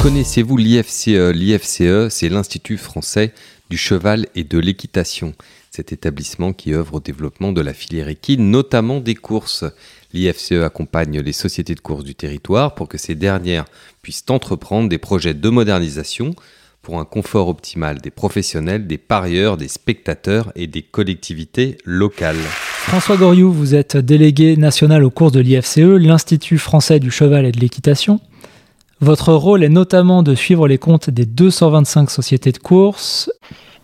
Connaissez-vous l'IFCE L'IFCE, c'est l'Institut français du cheval et de l'équitation. Cet établissement qui œuvre au développement de la filière équine, notamment des courses. L'IFCE accompagne les sociétés de courses du territoire pour que ces dernières puissent entreprendre des projets de modernisation pour un confort optimal des professionnels, des parieurs, des spectateurs et des collectivités locales. François Goriou, vous êtes délégué national aux courses de l'IFCE, l'Institut français du cheval et de l'équitation. Votre rôle est notamment de suivre les comptes des 225 sociétés de courses.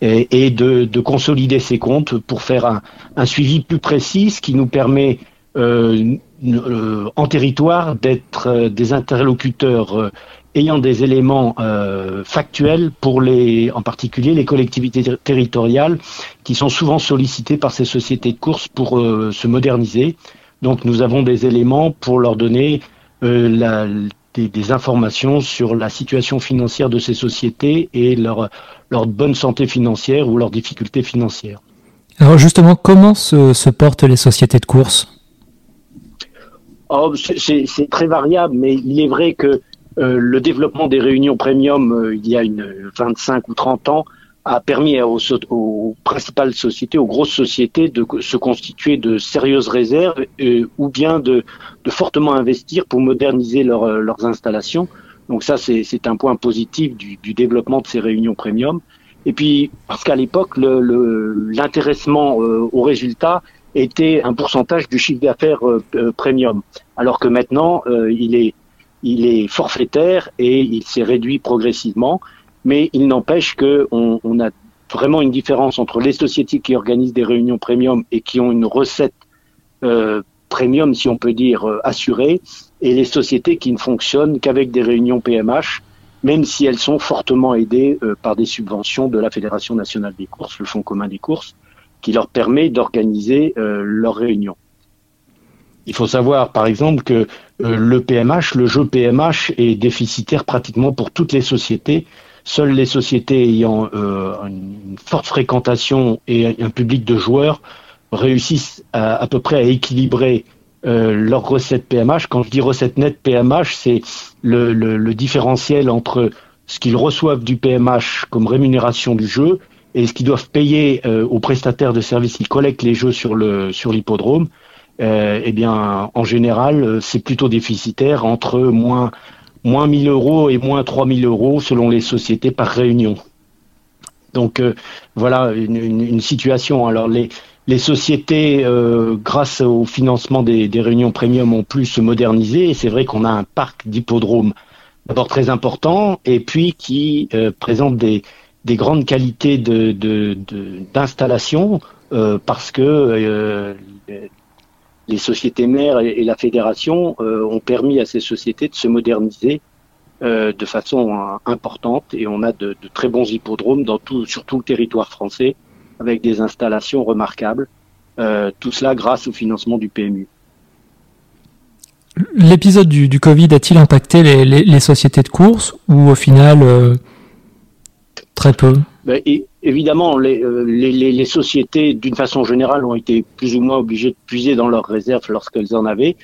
Et, de, consolider ces comptes pour faire un, suivi plus précis, ce qui nous permet euh, euh, en territoire d'être euh, des interlocuteurs ayant des éléments factuels pour les, en particulier les collectivités territoriales qui sont souvent sollicitées par ces sociétés de courses pour se moderniser. Donc nous avons des éléments pour leur donner la, des, des, informations sur la situation financière de ces sociétés et leur, leur bonne santé financière ou leurs difficultés financières. Alors justement, comment se, se portent les sociétés de courses oh, C'est très variable, mais il est vrai que euh, le développement des réunions premium euh, il y a une 25 ou 30 ans a permis aux, principales sociétés, aux grosses sociétés de se constituer de sérieuses réserves euh, ou bien de, fortement investir pour moderniser leurs installations. Donc ça, c'est un point positif du, développement de ces réunions premium. Et puis, parce qu'à l'époque, l'intéressement le, aux résultats était un pourcentage du chiffre d'affaires premium, alors que maintenant, il est il est forfaitaire et il s'est réduit progressivement, mais il n'empêche qu'on on a vraiment une différence entre les sociétés qui organisent des réunions premium et qui ont une recette euh, premium, si on peut dire, euh, assurée, et les sociétés qui ne fonctionnent qu'avec des réunions PMH, même si elles sont fortement aidées euh, par des subventions de la Fédération nationale des courses, le Fonds commun des courses, qui leur permet d'organiser leurs réunions. Il faut savoir, par exemple, que le PMH, le jeu PMH est déficitaire pratiquement pour toutes les sociétés. Seules les sociétés ayant euh, une forte fréquentation et un public de joueurs réussissent à, peu près à équilibrer euh, leurs recettes PMH. Quand je dis recette nette PMH, c'est le, différentiel entre ce qu'ils reçoivent du PMH comme rémunération du jeu et ce qu'ils doivent payer aux prestataires de services qui collectent les jeux sur l'hippodrome euh, eh bien, en général, euh, c'est plutôt déficitaire entre moins, moins 1000 euros et moins 3000 euros selon les sociétés par réunion. Donc euh, voilà une, situation. Alors les, les sociétés, grâce au financement des, réunions premium, ont pu se moderniser. Et c'est vrai qu'on a un parc d'hippodromes d'abord très important et puis qui présente des, des grandes qualités d'installation de, de, parce que les sociétés mères et, la fédération euh, ont permis à ces sociétés de se moderniser euh, de façon euh, importante et on a de, très bons hippodromes dans tout, sur tout le territoire français avec des installations remarquables. tout cela grâce au financement du PMU. L'épisode du, Covid a-t-il impacté les, sociétés de course ou au final très peu? Ben, évidemment, euh, les, les, les, sociétés, d'une façon générale, ont été plus ou moins obligées de puiser dans leurs réserves lorsqu'elles en avaient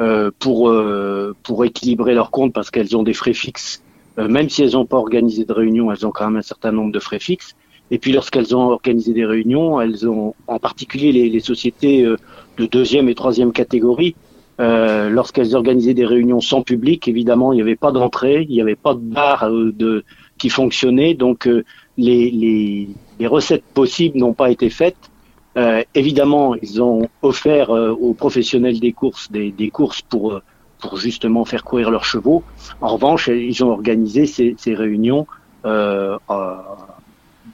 euh, pour, euh, pour équilibrer leurs comptes parce qu'elles ont des frais fixes. Euh, même si elles n'ont pas organisé de réunions, elles ont quand même un certain nombre de frais fixes. Et puis lorsqu'elles ont organisé des réunions, elles ont, en particulier les, les sociétés de deuxième et troisième catégorie, euh, lorsqu'elles organisaient des réunions sans public, évidemment, il n'y avait pas d'entrée, il n'y avait pas de bar de, qui fonctionnait, donc les, les, les recettes possibles n'ont pas été faites. Euh, évidemment, ils ont offert euh, aux professionnels des courses des, des courses pour, euh, pour justement faire courir leurs chevaux. En revanche, ils ont organisé ces, ces réunions euh,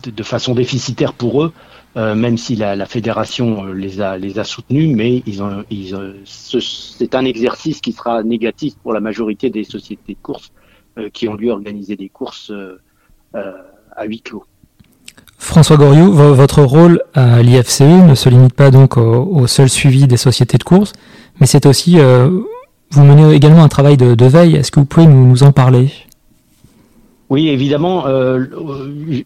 de, de, façon déficitaire pour eux, même si la, la, fédération les a, les a soutenus, mais ils ont, ils, c'est un exercice qui sera négatif pour la majorité des sociétés de courses qui ont dû organiser des courses François Goriou, votre rôle à l'IFCE ne se limite pas donc au, seul suivi des sociétés de course, mais c'est aussi, euh, vous menez également un travail de, veille. Est-ce que vous pouvez nous, en parler? Oui, évidemment, euh,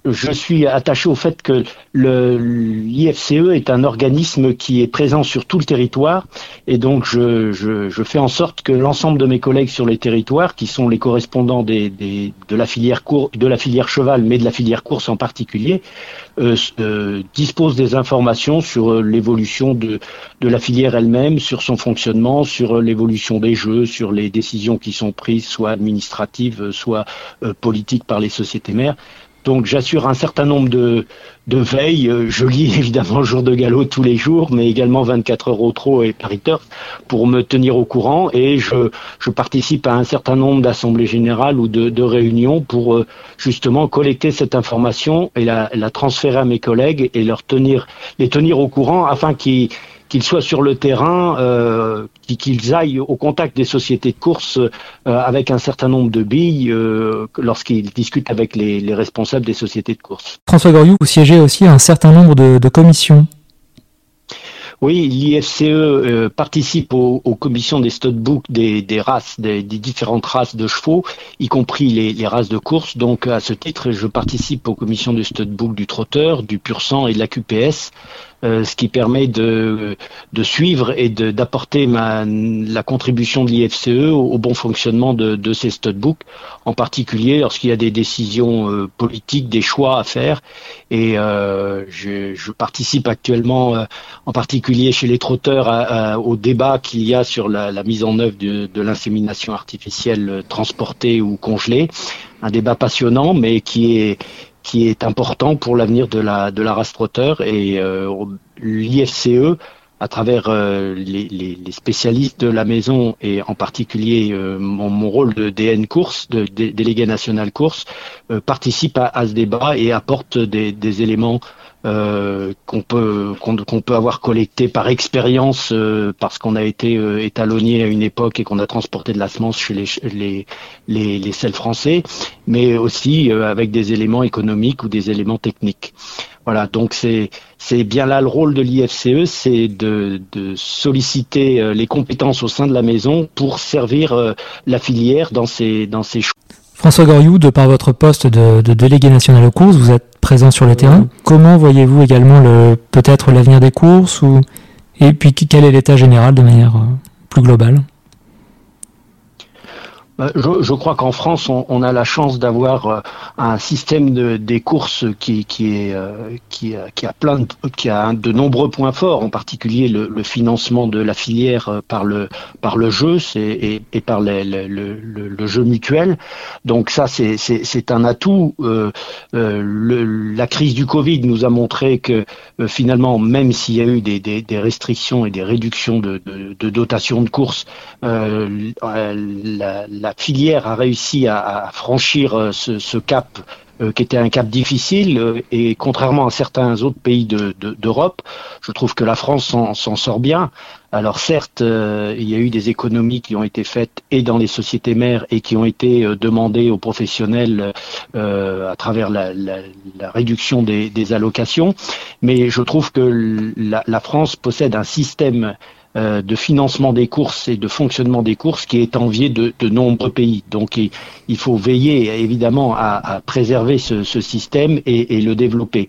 je suis attaché au fait que l'IFCE est un organisme qui est présent sur tout le territoire et donc je, je, je fais en sorte que l'ensemble de mes collègues sur les territoires, qui sont les correspondants des, des, de la filière cour, de la filière cheval, mais de la filière course en particulier, euh, euh, disposent des informations sur l'évolution de, de la filière elle-même, sur son fonctionnement, sur l'évolution des jeux, sur les décisions qui sont prises, soit administratives, soit euh, par les sociétés mères. Donc j'assure un certain nombre de, veilles. Euh, je lis évidemment jour de galop tous les jours, mais également 24 heures au trot et Paris pour me tenir au courant. Et je, participe à un certain nombre d'assemblées générales ou de, de réunions pour euh, justement collecter cette information et la, la transférer à mes collègues et leur tenir, les tenir au courant afin qu'ils qu'ils soient sur le terrain, euh, qu'ils aillent au contact des sociétés de course euh, avec un certain nombre de billes euh, lorsqu'ils discutent avec les, responsables des sociétés de course. François Goriou, vous siégez aussi à un certain nombre de, commissions. Oui, l'IFCE participe aux, commissions des studbooks des, des races, des, différentes races de chevaux, y compris les, races de course. Donc, à ce titre, je participe aux commissions du studbook du trotteur, du pur sang et de la QPS. Euh, ce qui permet de, de suivre et d'apporter la contribution de l'IFCE au, bon fonctionnement de, de ces studbooks, en particulier lorsqu'il y a des décisions euh, politiques, des choix à faire. Et euh, je, je, participe actuellement, en particulier chez les trotteurs, au débat qu'il y a sur la, la, mise en œuvre de, de l'insémination artificielle transportée ou congelée. Un débat passionnant, mais qui est qui est important pour l'avenir de la, de la race trotteur. Et euh, l'IFCE à travers euh, les, les, les, spécialistes de la maison et en particulier euh, mon, mon, rôle de DN course, de, délégué national course, participe à, à, ce débat et apporte des, des éléments qu'on peut qu'on peut avoir collecté par expérience euh, parce qu'on a été euh, étalonnier à une époque et qu'on a transporté de la semence chez les les les, les sels français, mais aussi avec des éléments économiques ou des éléments techniques. Voilà, donc c'est c'est bien là le rôle de l'IFCE, c'est de, de solliciter les compétences au sein de la maison pour servir la filière dans ses dans ses choix. François Goriou, de par votre poste de, de délégué national aux courses, vous êtes présent sur le terrain. Comment voyez-vous également le peut-être l'avenir des courses ou et puis quel est l'état général de manière euh, plus globale? Bah, je, crois qu'en France, on, a la chance d'avoir euh, un système de, des courses qui, qui est euh, qui, qui, a plein de, qui a de nombreux points forts, en particulier le, le financement de la filière euh, par le par le jeu et, et, par le, le, le, jeu mutuel. Donc ça, c'est un atout. Euh, la crise du Covid nous a montré que finalement, même s'il y a eu des, des, des, restrictions et des réductions de, de, de dotation de courses, la filière a réussi à, franchir euh, ce, cap euh, qui était un cap difficile euh, et contrairement à certains autres pays d'Europe, je trouve que la France s'en sort bien. Alors certes, il y a eu des économies qui ont été faites et dans les sociétés mères et qui ont été demandées aux professionnels à travers la, réduction des, allocations, mais je trouve que la, la France possède un système euh, de financement des courses et de fonctionnement des courses qui est envié de, de nombreux pays. Donc il, faut veiller évidemment à, préserver ce, système et, le développer.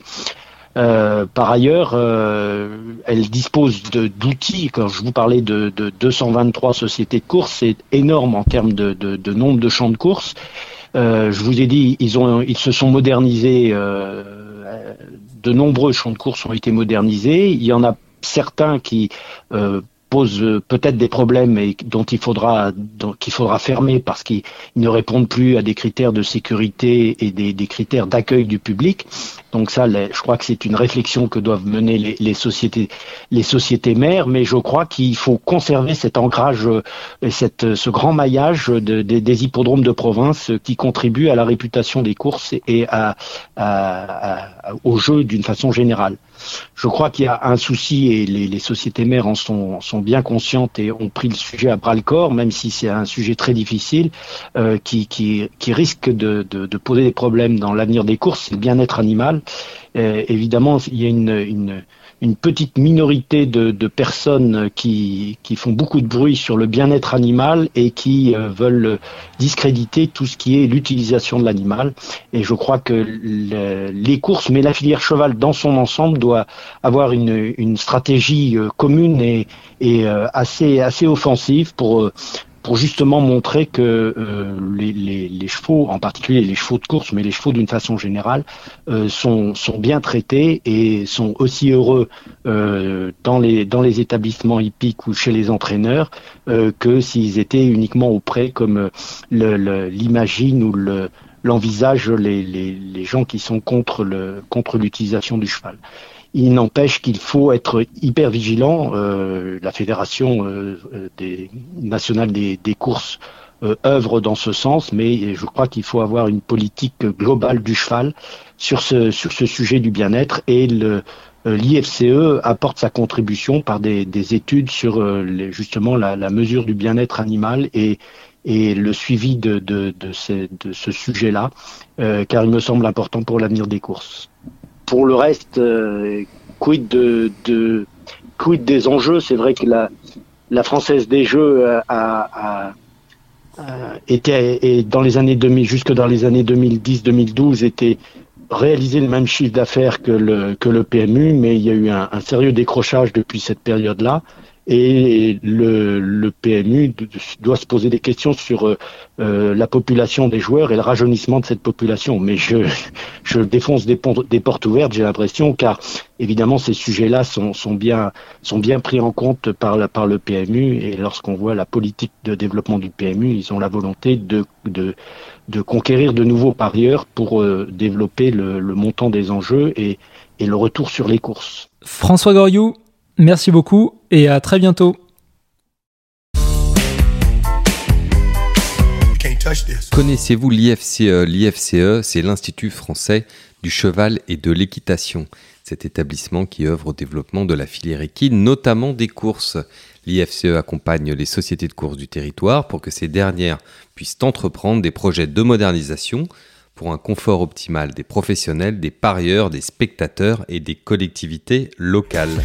Euh, par ailleurs, euh, elle dispose d'outils. Quand je vous parlais de, 223 sociétés de courses, c'est énorme en termes de, nombre de champs de courses. je vous ai dit, ils, ont, ils se sont modernisés. de nombreux champs de courses ont été modernisés. Il y en a certains qui pose euh, peut-être des problèmes et dont il faudra qu'il faudra fermer parce qu'ils ne répondent plus à des critères de sécurité et des, critères d'accueil du public. Donc ça, je crois que c'est une réflexion que doivent mener les, sociétés, mères, mais je crois qu'il faut conserver cet ancrage et cette, ce grand maillage de, des hippodromes de province qui contribue à la réputation des courses et au jeu d'une façon générale. Je crois qu'il y a un souci et les, sociétés mères en sont, bien conscientes et ont pris le sujet à bras le corps, même si c'est un sujet très difficile euh, qui, risque de, poser des problèmes dans l'avenir des courses, c'est le bien-être animal. Euh, évidemment, il y a une une petite minorité de, de personnes qui, qui, font beaucoup de bruit sur le bien-être animal et qui euh, veulent discréditer tout ce qui est l'utilisation de l'animal. Et je crois que les courses, mais la filière cheval dans son ensemble doit avoir une, une stratégie euh, commune et, et euh, assez, assez offensive pour pour justement montrer que euh, les, les, chevaux, en particulier les chevaux de course, mais les chevaux d'une façon générale, euh, sont, bien traités et sont aussi heureux euh, dans, les, établissements hippiques ou chez les entraîneurs que s'ils étaient uniquement auprès, comme l'imaginent ou le l'envisagent les, gens qui sont contre l'utilisation du cheval. Il n'empêche qu'il faut être hyper vigilant. Euh, la fédération euh, des, nationale des, courses euh, œuvre dans ce sens, mais je crois qu'il faut avoir une politique globale du cheval sur ce sujet du bien-être et L'IFCE apporte sa contribution par des, études sur justement la, mesure du bien-être animal et, le suivi de ce sujet-là, car il me semble important pour l'avenir des courses pour le reste, euh, quid de, quid des enjeux? C'est vrai que la, française des jeux a, a, a et dans les années 2000 jusque dans les années 2010-2012 était réalisé le même chiffre d'affaires que le PMU, mais il y a eu un sérieux décrochage depuis cette période-là et le, le, PMU doit se poser des questions sur euh, euh, la population des joueurs et le rajeunissement de cette population. Mais je, je défonce des, portes ouvertes, j'ai l'impression, car évidemment ces sujets-là sont, sont, bien, sont bien pris en compte par, la, par le PMU et lorsqu'on voit la politique de développement du PMU, ils ont la volonté de, de, de conquérir de nouveaux parieurs pour euh, développer le, le montant des enjeux et, et le retour sur les courses. François Goriou, Merci beaucoup et à très bientôt. Connaissez-vous l'IFCE L'IFCE, c'est l'Institut français du cheval et de l'équitation. Cet établissement qui œuvre au développement de la filière équine, notamment des courses. L'IFCE accompagne les sociétés de courses du territoire pour que ces dernières puissent entreprendre des projets de modernisation pour un confort optimal des professionnels, des parieurs, des spectateurs et des collectivités locales.